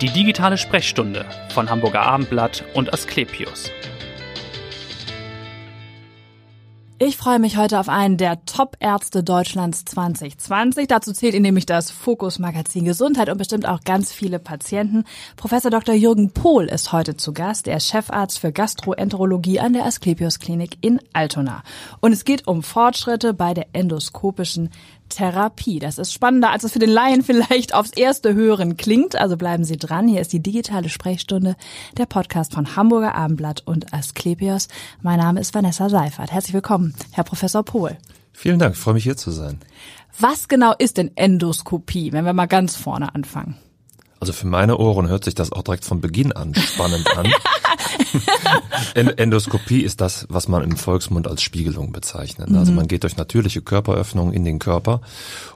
Die digitale Sprechstunde von Hamburger Abendblatt und Asklepios. Ich freue mich heute auf einen der Top-Ärzte Deutschlands 2020. Dazu zählt ihn nämlich das Fokus Magazin Gesundheit und bestimmt auch ganz viele Patienten. Professor Dr. Jürgen Pohl ist heute zu Gast. Er ist Chefarzt für Gastroenterologie an der Asklepios Klinik in Altona. Und es geht um Fortschritte bei der endoskopischen Therapie. Das ist spannender, als es für den Laien vielleicht aufs erste Hören klingt. Also bleiben Sie dran. Hier ist die digitale Sprechstunde, der Podcast von Hamburger Abendblatt und Asklepios. Mein Name ist Vanessa Seifert. Herzlich willkommen, Herr Professor Pohl. Vielen Dank, ich freue mich hier zu sein. Was genau ist denn Endoskopie, wenn wir mal ganz vorne anfangen? Also für meine Ohren hört sich das auch direkt von Beginn an spannend an. Endoskopie ist das, was man im Volksmund als Spiegelung bezeichnet. Also mhm. man geht durch natürliche Körperöffnungen in den Körper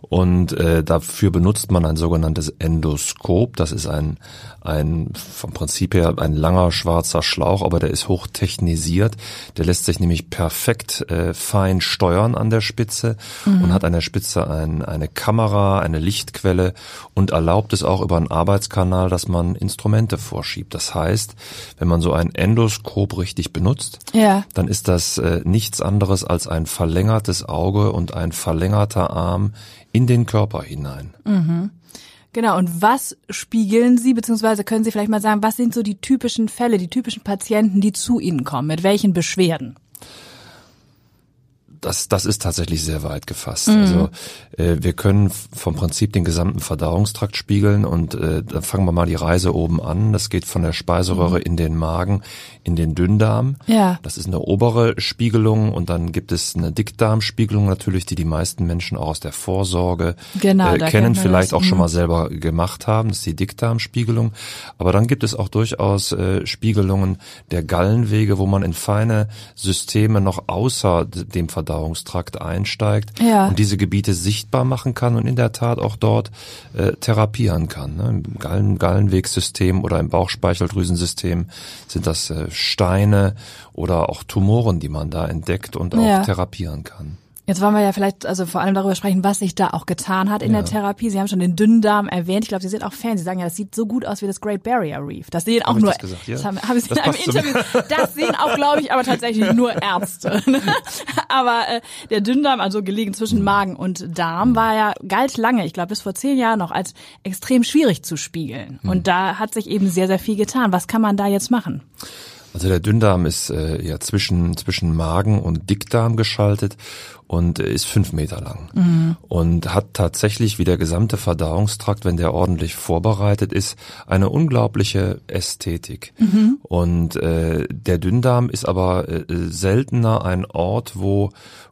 und äh, dafür benutzt man ein sogenanntes Endoskop. Das ist ein, ein vom Prinzip her ein langer schwarzer Schlauch, aber der ist hochtechnisiert. Der lässt sich nämlich perfekt äh, fein steuern an der Spitze mhm. und hat an der Spitze ein, eine Kamera, eine Lichtquelle und erlaubt es auch über einen Arbeitskanal, dass man Instrumente vorschiebt. Das heißt, wenn man so ein Endoskop richtig benutzt, ja. dann ist das äh, nichts anderes als ein verlängertes Auge und ein verlängerter Arm in den Körper hinein. Mhm. Genau, und was spiegeln Sie, beziehungsweise können Sie vielleicht mal sagen, was sind so die typischen Fälle, die typischen Patienten, die zu Ihnen kommen, mit welchen Beschwerden? Das, das ist tatsächlich sehr weit gefasst. Mhm. Also äh, wir können vom Prinzip den gesamten Verdauungstrakt spiegeln und äh, da fangen wir mal die Reise oben an. Das geht von der Speiseröhre mhm. in den Magen, in den Dünndarm. Ja. Das ist eine obere Spiegelung und dann gibt es eine Dickdarmspiegelung natürlich, die die meisten Menschen auch aus der Vorsorge genau, äh, kennen, vielleicht auch schon mhm. mal selber gemacht haben. Das ist die Dickdarmspiegelung. Aber dann gibt es auch durchaus äh, Spiegelungen der Gallenwege, wo man in feine Systeme noch außer dem Verdauungstrakt Verdauungstrakt einsteigt ja. und diese Gebiete sichtbar machen kann und in der Tat auch dort äh, therapieren kann. Ne? Im Gallen, Gallenwegsystem oder im Bauchspeicheldrüsensystem sind das äh, Steine oder auch Tumoren, die man da entdeckt und auch ja. therapieren kann. Jetzt wollen wir ja vielleicht also vor allem darüber sprechen, was sich da auch getan hat in ja. der Therapie. Sie haben schon den Dünndarm erwähnt. Ich glaube, Sie sind auch Fan. Sie sagen ja, das sieht so gut aus wie das Great Barrier Reef. Das sehen auch hab nur, das, gesagt? Ja. das haben, haben Sie das in einem Interview, das sehen auch, glaube ich, aber tatsächlich nur Ärzte. aber äh, der Dünndarm, also gelegen zwischen Magen und Darm, war ja, galt lange, ich glaube bis vor zehn Jahren noch, als extrem schwierig zu spiegeln. Und da hat sich eben sehr, sehr viel getan. Was kann man da jetzt machen? Also der Dünndarm ist äh, ja zwischen zwischen Magen und Dickdarm geschaltet und ist fünf Meter lang mhm. und hat tatsächlich wie der gesamte Verdauungstrakt, wenn der ordentlich vorbereitet ist, eine unglaubliche Ästhetik. Mhm. Und äh, der Dünndarm ist aber äh, seltener ein Ort, wo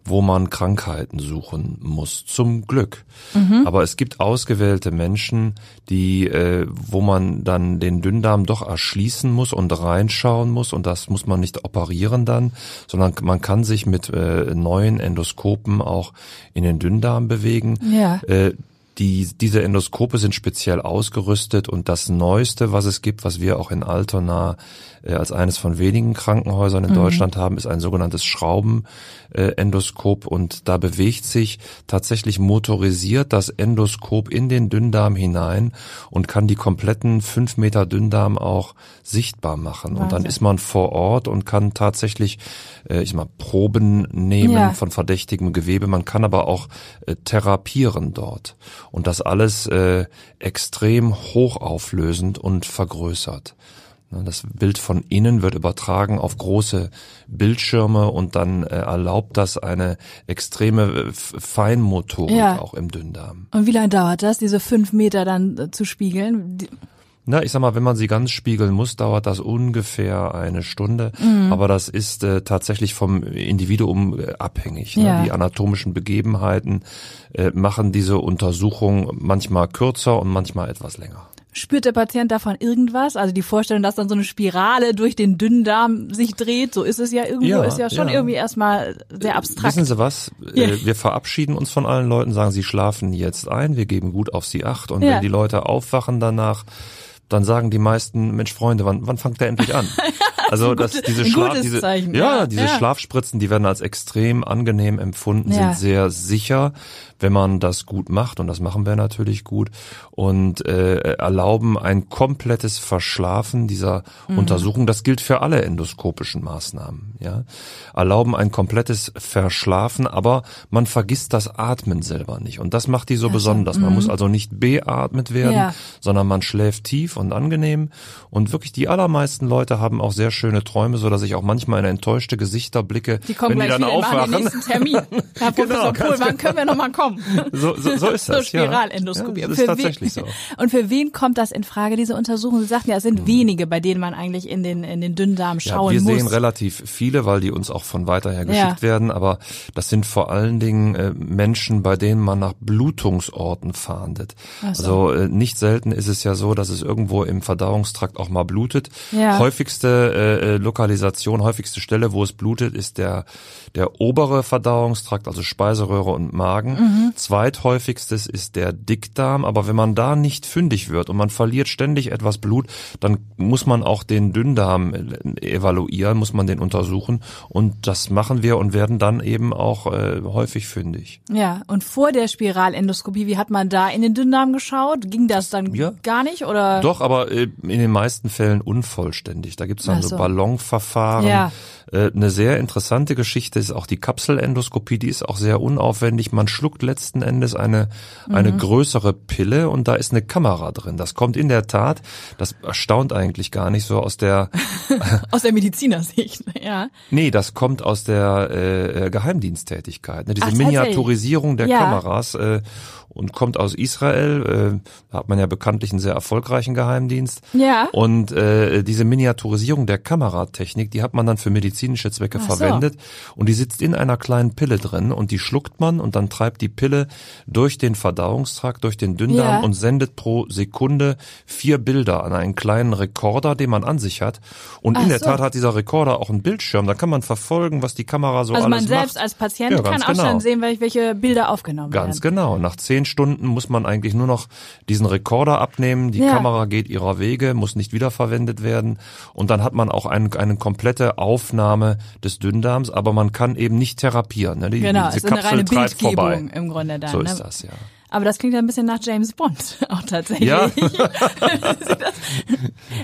wo man Krankheiten suchen muss. Zum Glück. Mhm. Aber es gibt ausgewählte Menschen, die, äh, wo man dann den Dünndarm doch erschließen muss und reinschauen muss. Und das muss man nicht operieren dann, sondern man kann sich mit äh, neuen Endoskopen auch in den Dünndarm bewegen. Ja. Äh, die, diese Endoskope sind speziell ausgerüstet und das Neueste, was es gibt, was wir auch in Altona äh, als eines von wenigen Krankenhäusern in mhm. Deutschland haben, ist ein sogenanntes Schraubenendoskop und da bewegt sich tatsächlich motorisiert das Endoskop in den Dünndarm hinein und kann die kompletten fünf Meter Dünndarm auch sichtbar machen. Wahnsinn. Und dann ist man vor Ort und kann tatsächlich, äh, ich mal, Proben nehmen ja. von verdächtigem Gewebe. Man kann aber auch äh, therapieren dort. Und das alles äh, extrem hochauflösend und vergrößert. Ne, das Bild von innen wird übertragen auf große Bildschirme und dann äh, erlaubt das eine extreme äh, Feinmotorik ja. auch im Dünndarm. Und wie lange dauert das, diese fünf Meter dann äh, zu spiegeln? Na, ich sag mal, wenn man sie ganz spiegeln muss, dauert das ungefähr eine Stunde. Mhm. Aber das ist äh, tatsächlich vom Individuum äh, abhängig. Ne? Ja. Die anatomischen Begebenheiten äh, machen diese Untersuchung manchmal kürzer und manchmal etwas länger. Spürt der Patient davon irgendwas? Also die Vorstellung, dass dann so eine Spirale durch den Dünndarm sich dreht, so ist es ja irgendwo, ja, ist ja schon ja. irgendwie erstmal sehr abstrakt. Wissen Sie was? Ja. Äh, wir verabschieden uns von allen Leuten, sagen, sie schlafen jetzt ein, wir geben gut auf sie acht und wenn die Leute aufwachen danach, dann sagen die meisten, Mensch Freunde, wann, wann fangt der endlich an? Also ein das, gutes- diese, Schlaf, diese, Zeichen, ja. diese Ja. Schlafspritzen, die werden als extrem angenehm empfunden, Ja. sind sehr sicher, wenn man das gut macht und das machen wir natürlich gut und äh, erlauben ein komplettes Verschlafen dieser Mhm. Untersuchung. Das gilt für alle endoskopischen Maßnahmen. Ja, erlauben ein komplettes Verschlafen, aber man vergisst das Atmen selber nicht und das macht die so besonders. Man muss also nicht beatmet werden, Mhm. Ja. sondern man schläft tief und angenehm. Und wirklich die allermeisten Leute haben auch sehr schöne Träume, so dass ich auch manchmal in enttäuschte Gesichter blicke, Die kommen wenn die dann machen den aufwachen. nächsten Termin. Herr Professor Genau, Pohl, wann können wir nochmal kommen? So, so, so ist das. ja. Spiralendoskopie. Ja, das ist tatsächlich so. Und für wen kommt das in Frage, diese Untersuchung? Sie sagten ja, es sind wenige, bei denen man eigentlich in den, in den Dünndarm Ja, schauen wir muss. sehen relativ viele, weil die uns auch von weiter her Ja. geschickt werden, aber das sind vor allen Dingen äh, Menschen, bei denen man nach Blutungsorten fahndet. So. Also äh, nicht selten ist es ja so, dass es irgendwo im Verdauungstrakt auch mal blutet. Ja. Häufigste äh, äh, Lokalisation, häufigste Stelle, wo es blutet, ist der der obere Verdauungstrakt, also Speiseröhre und Magen. Mhm. Zweithäufigstes ist der Dickdarm, aber wenn man da nicht fündig wird und man verliert ständig etwas Blut, dann muss man auch den Dünndarm äh, evaluieren, muss man den untersuchen und das machen wir und werden dann eben auch äh, häufig fündig. Ja, und vor der Spiralendoskopie, wie hat man da in den Dünndarm geschaut? Ging das dann Ja. gar nicht oder? Doch, aber äh, in den meisten Fällen unvollständig. Da gibt's dann so so. Ballonverfahren. Ja. Äh, eine sehr interessante Geschichte ist auch die Kapselendoskopie, die ist auch sehr unaufwendig. Man schluckt letzten Endes eine, eine Mhm. größere Pille und da ist eine Kamera drin. Das kommt in der Tat, das erstaunt eigentlich gar nicht so aus der, Aus der Medizinersicht, ja. nee, das kommt aus der äh, Geheimdiensttätigkeit. Ne? Diese Ach? Miniaturisierung der Ja. Kameras äh, und kommt aus Israel. Äh, da hat man ja bekanntlich einen sehr erfolgreichen Geheimdienst. Ja. Und äh, diese Miniaturisierung der Kameratechnik, die hat man dann für medizinische Zwecke Ach so. verwendet. Und die sitzt in einer kleinen Pille drin und die schluckt man und dann treibt die Pille durch den Verdauungstrakt, durch den Dünndarm Ja. und sendet pro Sekunde vier Bilder an einen kleinen Rekorder, den man an sich hat. Und Ach in der so. Tat hat dieser Rekorder auch einen Bildschirm. Da kann man verfolgen, was die Kamera so Also alles man selbst macht. als Patient Ja, kann ganz auch genau. schon sehen, welche, Bilder aufgenommen Ganz werden. genau. Nach zehn Stunden muss man eigentlich nur noch diesen Rekorder abnehmen. Die Ja. Kamera geht ihrer Wege, muss nicht wiederverwendet werden. Und dann hat man auch ein, eine komplette Aufnahme des Dünndarms, aber man kann eben nicht therapieren. Ne? Die, Genau, diese es ist eine Kapsel reine treibt vorbei. Bildgebung im Grunde dann. So ne? ist das, ja. Aber das klingt ja ein bisschen nach James Bond auch tatsächlich. Ja.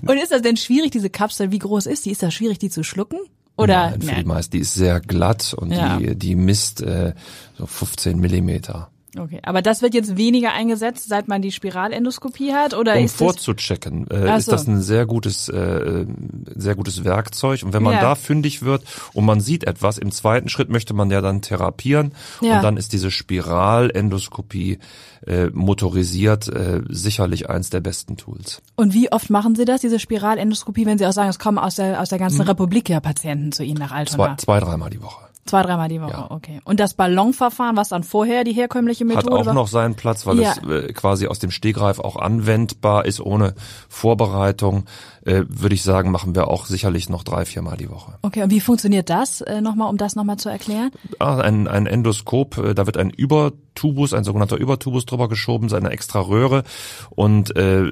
Und ist das denn schwierig, diese Kapsel, wie groß ist die? Ist das schwierig, die zu schlucken? Oder Nein, für Nein. die meisten, die ist sehr glatt und Ja. die, die misst äh, so 15 Millimeter. Okay, aber das wird jetzt weniger eingesetzt, seit man die Spiralendoskopie hat, oder Um ist vorzuchecken, äh, ist so. das ein sehr gutes, äh, sehr gutes Werkzeug. Und wenn man Ja. da fündig wird und man sieht etwas, im zweiten Schritt möchte man ja dann therapieren. Ja. Und dann ist diese Spiralendoskopie äh, motorisiert äh, sicherlich eins der besten Tools. Und wie oft machen Sie das, diese Spiralendoskopie, wenn Sie auch sagen, es kommen aus der aus der ganzen Republik ja Patienten zu Ihnen nach Altona? Hm. Zwei, zwei dreimal die Woche. Zwei, dreimal die Woche, Ja. okay. Und das Ballonverfahren, was dann vorher die herkömmliche Methode Hat auch war? noch seinen Platz, weil Ja. es äh, quasi aus dem Stegreif auch anwendbar ist, ohne Vorbereitung. Äh, Würde ich sagen, machen wir auch sicherlich noch drei, viermal die Woche. Okay, und wie funktioniert das äh, nochmal, um das nochmal zu erklären? Ah, ein, ein Endoskop, äh, da wird ein Übertubus, ein sogenannter Übertubus drüber geschoben, so eine extra Röhre und äh,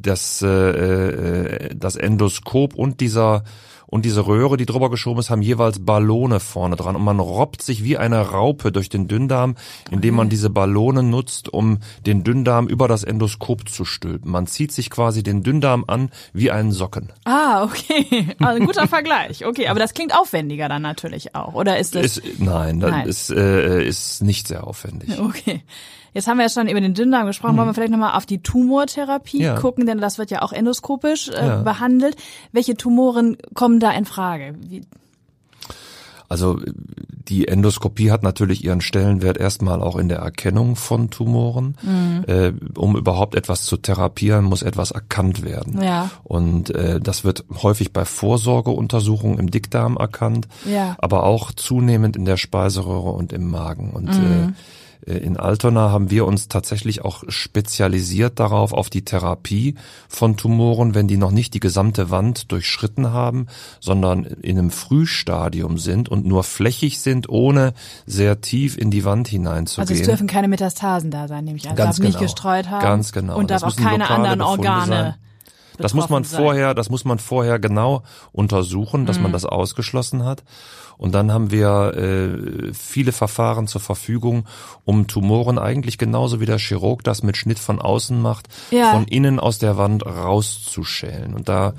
das, äh, das Endoskop und dieser und diese Röhre, die drüber geschoben ist, haben jeweils Ballone vorne dran und man robbt sich wie eine Raupe durch den Dünndarm, indem man diese Ballone nutzt, um den Dünndarm über das Endoskop zu stülpen. Man zieht sich quasi den Dünndarm an wie einen Socken. Ah, okay. Also ein guter Vergleich. Okay, aber das klingt aufwendiger dann natürlich auch, oder ist das? Ist, nein, das Nein. ist, äh, ist nicht sehr aufwendig. Okay. Jetzt haben wir ja schon über den Dünndarm gesprochen. Wollen wir vielleicht nochmal auf die Tumortherapie Ja. gucken, denn das wird ja auch endoskopisch äh, Ja. behandelt. Welche Tumoren kommen da in Frage? Wie, Also die Endoskopie hat natürlich ihren Stellenwert erstmal auch in der Erkennung von Tumoren. Äh, um überhaupt etwas zu therapieren, muss etwas erkannt werden. Ja. Und äh, das wird häufig bei Vorsorgeuntersuchungen im Dickdarm erkannt, Ja. aber auch zunehmend in der Speiseröhre und im Magen. Und äh, in Altona haben wir uns tatsächlich auch spezialisiert darauf, auf die Therapie von Tumoren, wenn die noch nicht die gesamte Wand durchschritten haben, sondern in einem Frühstadium sind und nur flächig sind, ohne sehr tief in die Wand also hineinzugehen. es dürfen keine Metastasen da sein, nehme ich an. Ganz darf nicht genau. gestreut haben. Ganz genau. Und darf auch keine anderen Organe. Das muss man sein. vorher, das muss man vorher genau untersuchen, dass man Mhm. das ausgeschlossen hat. Und dann haben wir äh, viele Verfahren zur Verfügung, um Tumoren eigentlich genauso wie der Chirurg das mit Schnitt von außen macht, Ja. von innen aus der Wand rauszuschälen. Und da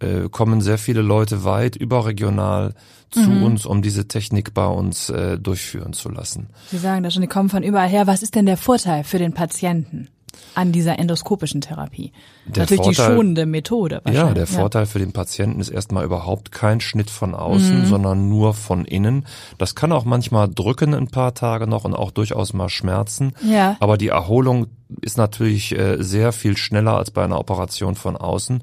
äh, kommen sehr viele Leute weit überregional zu Mhm. uns, um diese Technik bei uns äh, durchführen zu lassen. Sie sagen da schon, die kommen von überall her. Was ist denn der Vorteil für den Patienten an dieser endoskopischen Therapie? Der Natürlich die Vorteil- schonende Methode. Ja, wahrscheinlich. der Vorteil für den Patienten ist erstmal überhaupt kein Schnitt von außen, Mhm. sondern nur von innen. Das kann auch manchmal drücken ein paar Tage noch und auch durchaus mal schmerzen. Ja. Aber die Erholung ist natürlich äh, sehr viel schneller als bei einer Operation von außen.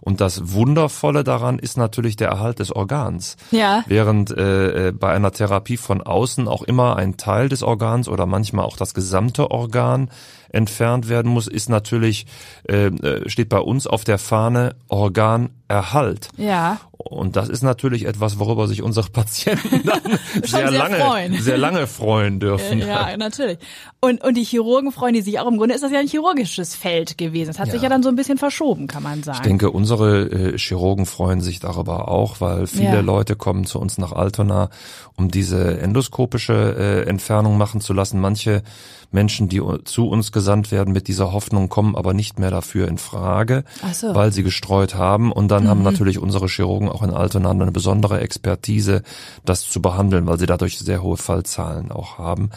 Und das Wundervolle daran ist natürlich der Erhalt des Organs. Ja. Während äh, äh, bei einer Therapie von außen auch immer ein Teil des Organs oder manchmal auch das gesamte Organ entfernt werden muss, ist natürlich, äh, äh, steht bei uns auf der Fahne Organerhalt. Ja. Und das ist natürlich etwas, worüber sich unsere Patienten dann sehr, sehr lange, freuen. sehr lange freuen dürfen. Ja, natürlich. Und, und die Chirurgen freuen die sich auch. Im Grunde ist das ja ein chirurgisches Feld gewesen. Es hat sich Ja. ja dann so ein bisschen verschoben, kann man sagen. Ich denke, unsere äh, Chirurgen freuen sich darüber auch, weil viele Ja. Leute kommen zu uns nach Altona, um diese endoskopische äh, Entfernung machen zu lassen. Manche Menschen, die zu uns gesandt werden mit dieser Hoffnung, kommen aber nicht mehr dafür in Frage, so. Mhm. weil sie gestreut haben. Und dann haben natürlich unsere Chirurgen auch in Altona eine besondere Expertise, das zu behandeln, weil sie dadurch sehr hohe Fallzahlen auch haben.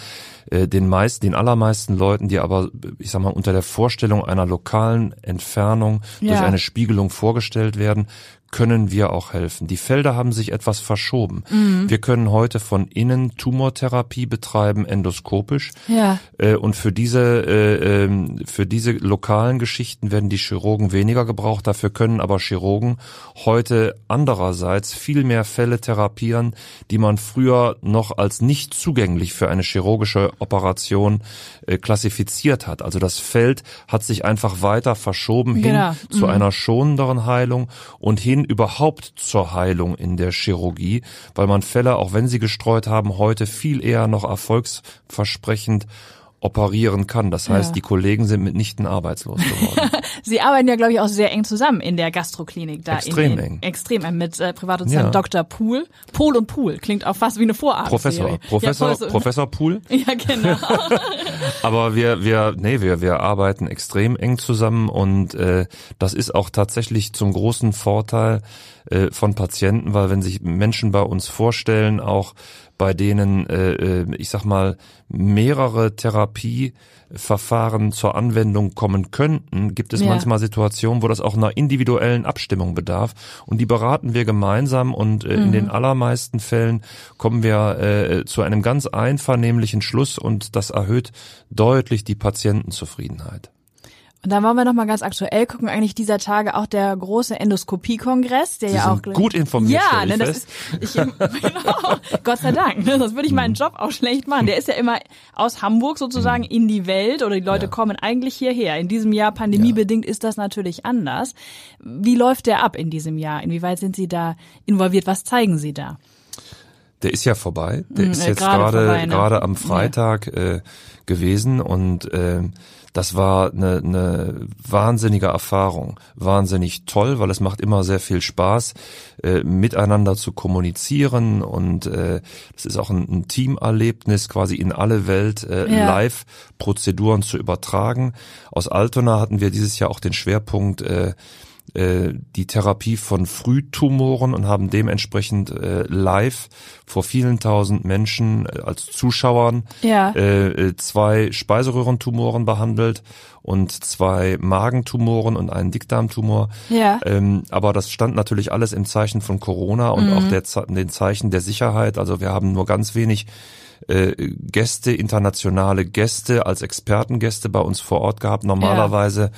Äh, Den meisten, den allermeisten Leuten, die aber, ich sag mal, unter der Vorstellung einer lokalen Entfernung durch Ja. eine Spiegelung vorgestellt werden, können wir auch helfen. Die Felder haben sich etwas verschoben. Mhm. Wir können heute von innen Tumortherapie betreiben, endoskopisch. Ja. Äh, Und für diese, äh, ähm, für diese lokalen Geschichten werden die Chirurgen weniger gebraucht. Dafür können aber Chirurgen heute andererseits viel mehr Fälle therapieren, die man früher noch als nicht zugänglich für eine chirurgische Operation äh, klassifiziert hat. Also das Feld hat sich einfach weiter verschoben Genau. hin zu einer schonenderen Heilung und hin überhaupt zur Heilung in der Chirurgie, weil man Fälle, auch wenn sie gestreut haben, heute viel eher noch erfolgsversprechend operieren kann. Das heißt, Ja. die Kollegen sind mitnichten arbeitslos geworden. Sie arbeiten ja, glaube ich, auch sehr eng zusammen in der Gastroklinik da. Extrem in, in, eng. Extrem eng mit äh, Privatdozent Ja. Dr. Pool. Pool und Pool klingt auch fast wie eine Vorart. Professor, Professor, ja, Professor Pool. Ja, genau. Aber wir, wir, nee, wir, wir arbeiten extrem eng zusammen und äh, das ist auch tatsächlich zum großen Vorteil äh, von Patienten, weil wenn sich Menschen bei uns vorstellen, auch bei denen, äh, äh, ich sag mal, mehrere Therapieverfahren zur Anwendung kommen könnten, gibt es Ja. manchmal Situationen, wo das auch einer individuellen Abstimmung bedarf. Und die beraten wir gemeinsam und äh, in den allermeisten Fällen kommen wir äh, zu einem ganz einvernehmlichen Schluss und das erhöht deutlich die Patientenzufriedenheit. Und dann wollen wir noch mal ganz aktuell gucken, eigentlich dieser Tage auch der große Endoskopie-Kongress, der Sie ja auch gut informiert, Ja, ne, das ist ich genau, Gott sei Dank, ne, sonst würde ich meinen Job auch schlecht machen. Der ist ja immer aus Hamburg sozusagen in die Welt oder die Leute Ja. kommen eigentlich hierher. In diesem Jahr pandemiebedingt ist das natürlich anders. Wie läuft der ab in diesem Jahr? Inwieweit sind Sie da involviert? Was zeigen Sie da? Der ist ja vorbei. Der Mm, ist äh, jetzt gerade gerade ne? am Freitag äh, gewesen und äh, das war eine, eine wahnsinnige Erfahrung, wahnsinnig toll, weil es macht immer sehr viel Spaß, äh, miteinander zu kommunizieren und äh, es ist auch ein, ein Teamerlebnis, quasi in alle Welt äh, Ja. live Prozeduren zu übertragen. Aus Altona hatten wir dieses Jahr auch den Schwerpunkt äh, die Therapie von Frühtumoren und haben dementsprechend äh, live vor vielen tausend Menschen äh, als Zuschauern Ja. äh, äh, zwei Speiseröhrentumoren behandelt und zwei Magentumoren und einen Dickdarmtumor. Ja. Ähm, aber das stand natürlich alles im Zeichen von Corona und auch der, den Zeichen der Sicherheit. Also wir haben nur ganz wenig äh, Gäste, internationale Gäste als Expertengäste bei uns vor Ort gehabt. Normalerweise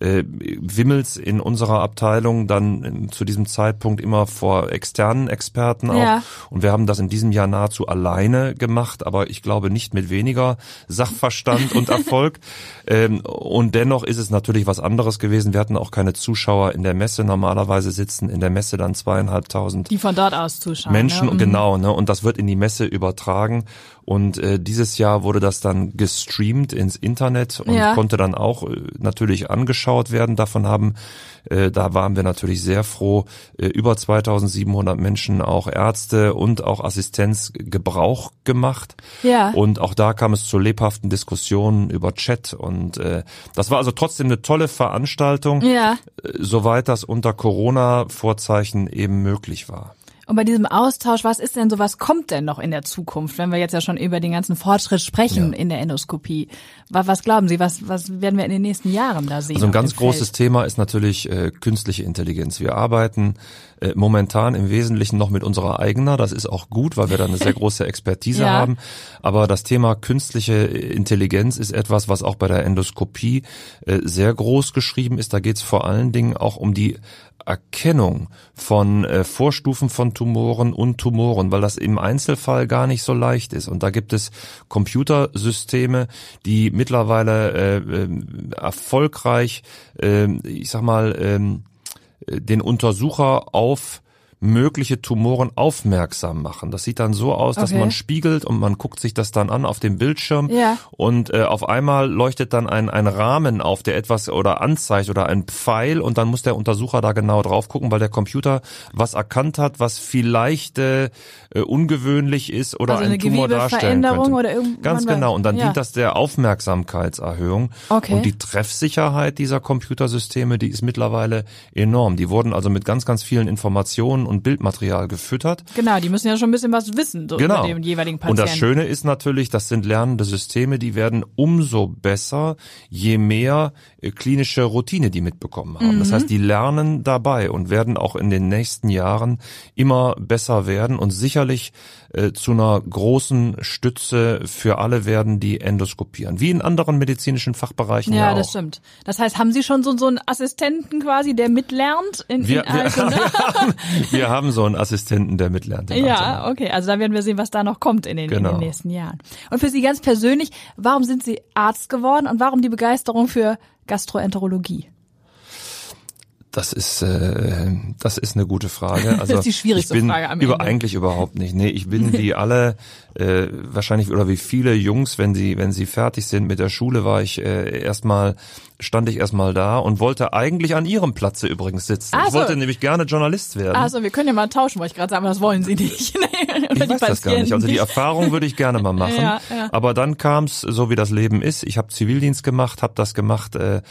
äh, wimmelt's in unserer Abteilung dann in, zu diesem Zeitpunkt immer vor externen Experten auch. Ja. Und wir haben das in diesem Jahr nahezu alleine gemacht, aber ich glaube nicht mit weniger Sachverstand und Erfolg. Ähm, und dennoch ist es natürlich was anderes gewesen. Wir hatten auch keine Zuschauer in der Messe. Normalerweise sitzen in der Messe dann zweieinhalbtausend Die von dort aus zuschauen. Menschen, ne? Mhm. genau, ne, und das wird in die Messe übertragen. Und äh, dieses Jahr wurde das dann gestreamt ins Internet und Ja. konnte dann auch äh, natürlich angeschaut werden. Davon haben, äh, da waren wir natürlich sehr froh, äh, über 2700 Menschen, auch Ärzte und auch Assistenz Gebrauch gemacht. Ja. Und auch da kam es zu lebhaften Diskussionen über Chat. Und äh, das war also trotzdem eine tolle Veranstaltung, Ja. äh, soweit das unter Corona-Vorzeichen eben möglich war. Und bei diesem Austausch, was ist denn so, was kommt denn noch in der Zukunft, wenn wir jetzt ja schon über den ganzen Fortschritt sprechen Ja. in der Endoskopie? Was, was glauben Sie, was, was werden wir in den nächsten Jahren da sehen? Also ein ganz großes Feld? Thema ist natürlich äh, künstliche Intelligenz. Wir arbeiten äh, momentan im Wesentlichen noch mit unserer eigener. Das ist auch gut, weil wir da eine sehr große Expertise Ja. haben. Aber das Thema künstliche Intelligenz ist etwas, was auch bei der Endoskopie äh, sehr groß geschrieben ist. Da geht es vor allen Dingen auch um die Erkennung von äh, Vorstufen von Tumoren und Tumoren, weil das im Einzelfall gar nicht so leicht ist. Und da gibt es Computersysteme, die mittlerweile äh, ähm, erfolgreich, ähm, ich sag mal, ähm, äh, den Untersucher auf mögliche Tumoren aufmerksam machen. Das sieht dann so aus, dass Okay. man spiegelt und man guckt sich das dann an auf dem Bildschirm Ja. und äh, auf einmal leuchtet dann ein, ein Rahmen auf, der etwas oder anzeigt oder ein Pfeil und dann muss der Untersucher da genau drauf gucken, weil der Computer was erkannt hat, was vielleicht äh, äh, ungewöhnlich ist oder Also einen eine Tumor darstellen könnte. oder Ganz genau. Und dann ja. dient das der Aufmerksamkeitserhöhung. Okay. Und die Treffsicherheit dieser Computersysteme, die ist mittlerweile enorm. Die wurden also mit ganz, ganz vielen Informationen und Bildmaterial gefüttert. Genau, die müssen ja schon ein bisschen was wissen so Genau. über den jeweiligen Und Patienten. das Schöne ist natürlich, das sind lernende Systeme, die werden umso besser, je mehr klinische Routine die mitbekommen haben. Das heißt, die lernen dabei und werden auch in den nächsten Jahren immer besser werden und sicherlich äh, zu einer großen Stütze für alle werden, die endoskopieren. Wie in anderen medizinischen Fachbereichen ja, ja, auch. das stimmt. Das heißt, haben Sie schon so, so einen Assistenten quasi, der mitlernt in, Wir, in wir, also, ne? wir, haben, wir haben so einen Assistenten, der mitlernt. Ja, Amtsanalyse. okay. Also da werden wir sehen, was da noch kommt in den, in Genau. den nächsten Jahren. Und für Sie ganz persönlich, warum sind Sie Arzt geworden und warum die Begeisterung für Gastroenterologie? Das ist äh, das ist eine gute Frage. Also ist die schwierigste ich bin Frage am über, Ende. Eigentlich überhaupt nicht. Nee, ich bin wie alle äh, wahrscheinlich oder wie viele Jungs, wenn sie wenn sie fertig sind mit der Schule, war ich äh, erstmal stand ich erstmal da und wollte eigentlich an ihrem Platze übrigens sitzen. Ach ich so. wollte nämlich gerne Journalist werden. Also wir können ja mal tauschen, wollte ich gerade sagen, aber das wollen Sie nicht. ich weiß das gar nicht. Also die Erfahrung würde ich gerne mal machen. Ja, ja. Aber dann kam es, so wie das Leben ist. Ich habe Zivildienst gemacht, habe das gemacht äh,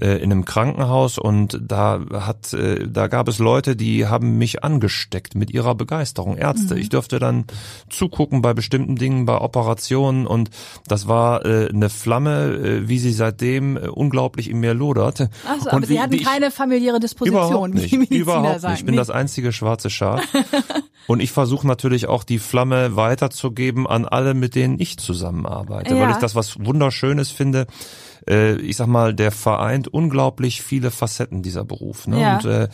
äh, in einem Krankenhaus und da hat, äh, da gab es Leute, die haben mich angesteckt mit ihrer Begeisterung. Ärzte. Mhm. Ich durfte dann zugucken bei bestimmten Dingen, bei Operationen und das war äh, eine Flamme, äh, wie sie seitdem äh, unglaublich in mir lodert. Ach so, und aber Sie wie- hatten wie keine familiäre Disposition, Überhaupt nicht. Überhaupt sagen. nicht. Ich bin Nee. das einzige schwarze Schaf. Und ich versuche natürlich auch die Flamme weiterzugeben an alle, mit denen ich zusammenarbeite, Ja. weil ich das was Wunderschönes finde. Äh, ich sag mal, der vereint unglaublich viele Facetten dieser Beruf. Ne? Ja. Und äh,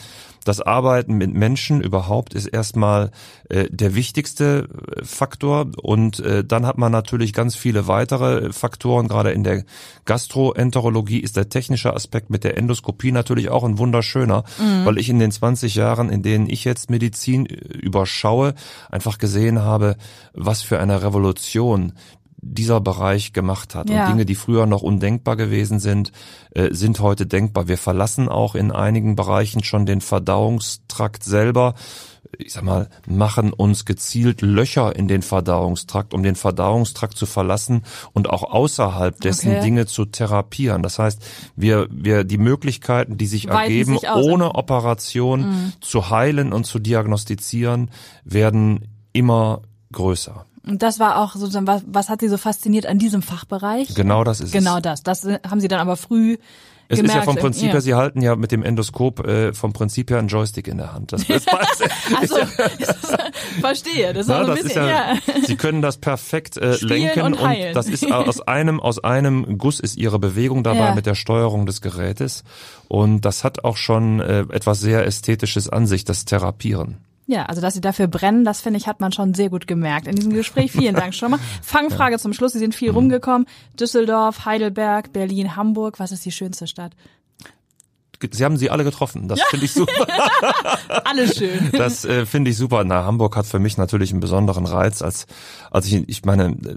das Arbeiten mit Menschen überhaupt ist erstmal äh, der wichtigste äh, Faktor und äh, dann hat man natürlich ganz viele weitere Faktoren. Gerade in der Gastroenterologie ist der technische Aspekt mit der Endoskopie natürlich auch ein wunderschöner, weil ich in den 20 Jahren, in denen ich jetzt Medizin äh, überschaue, einfach gesehen habe, was für eine Revolution dieser Bereich gemacht hat. Ja. Und Dinge, die früher noch undenkbar gewesen sind, äh, sind heute denkbar. Wir verlassen auch in einigen Bereichen schon den Verdauungstrakt selber. Ich sag mal, machen uns gezielt Löcher in den Verdauungstrakt, um den Verdauungstrakt zu verlassen und auch außerhalb dessen Okay. Dinge zu therapieren. Das heißt, wir, wir, die Möglichkeiten, die sich Weiten ergeben, sich ohne Operation zu heilen und zu diagnostizieren, werden immer größer. Und das war auch sozusagen, was, was hat Sie so fasziniert an diesem Fachbereich? Genau das ist es. Genau das. Das äh, haben Sie dann aber früh Es gemerkt. ist ja vom Prinzip ja. her, Sie halten ja mit dem Endoskop äh, vom Prinzip her einen Joystick in der Hand. Das, das, Also, verstehe. Das ist Na, auch so ein das ist bisschen, ja, ja. Sie können das perfekt äh, Spielen lenken und heilen. das ist aus einem aus einem Guss ist Ihre Bewegung dabei Ja. mit der Steuerung des Gerätes und das hat auch schon äh, etwas sehr ästhetisches an sich, das Therapieren. Ja, also dass Sie dafür brennen, das finde ich, hat man schon sehr gut gemerkt in diesem Gespräch. Vielen Dank schon mal. Fangfrage zum Schluss. Sie sind Mhm. viel rumgekommen. Düsseldorf, Heidelberg, Berlin, Hamburg. Was ist die schönste Stadt? Sie haben sie alle getroffen. Das finde ich super. Alles schön. Das äh, finde ich super. Na, Hamburg hat für mich natürlich einen besonderen Reiz, als als ich ich meine, äh,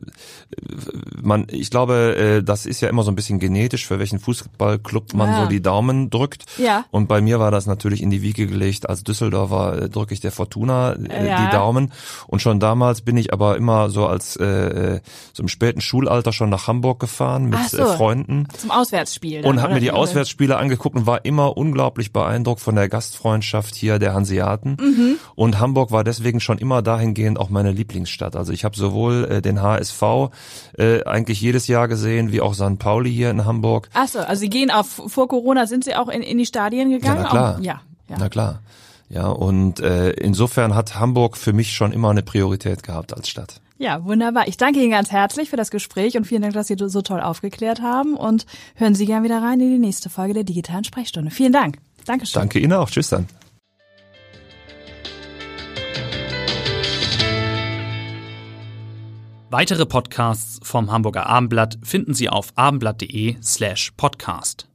man, ich glaube, äh, das ist ja immer so ein bisschen genetisch, für welchen Fußballclub man ja. so die Daumen drückt. Ja. Und bei mir war das natürlich in die Wiege gelegt. Als Düsseldorfer äh, drücke ich der Fortuna äh, ja. die Daumen. Und schon damals bin ich aber immer so als äh, äh so im späten Schulalter schon nach Hamburg gefahren mit so, Freunden. Zum Auswärtsspiel. Dann, und habe mir die Auswärtsspiele angeguckt und war immer unglaublich beeindruckt von der Gastfreundschaft hier der Hanseaten. Mhm. Und Hamburg war deswegen schon immer dahingehend auch meine Lieblingsstadt. Also ich habe sowohl äh, den HSV äh, eigentlich jedes Jahr gesehen, wie auch St. Pauli hier in Hamburg. Ach so, also Sie gehen auch vor Corona sind Sie auch in, in die Stadien gegangen? Ja, na klar. Auch, ja, ja. Na klar. Ja, und äh, insofern hat Hamburg für mich schon immer eine Priorität gehabt als Stadt. Ja, wunderbar. Ich danke Ihnen ganz herzlich für das Gespräch und vielen Dank, dass Sie so toll aufgeklärt haben. Und hören Sie gern wieder rein in die nächste Folge der digitalen Sprechstunde. Vielen Dank. Dankeschön. Danke Ihnen auch. Tschüss dann. Weitere Podcasts vom Hamburger Abendblatt finden Sie auf abendblatt.de slash podcast.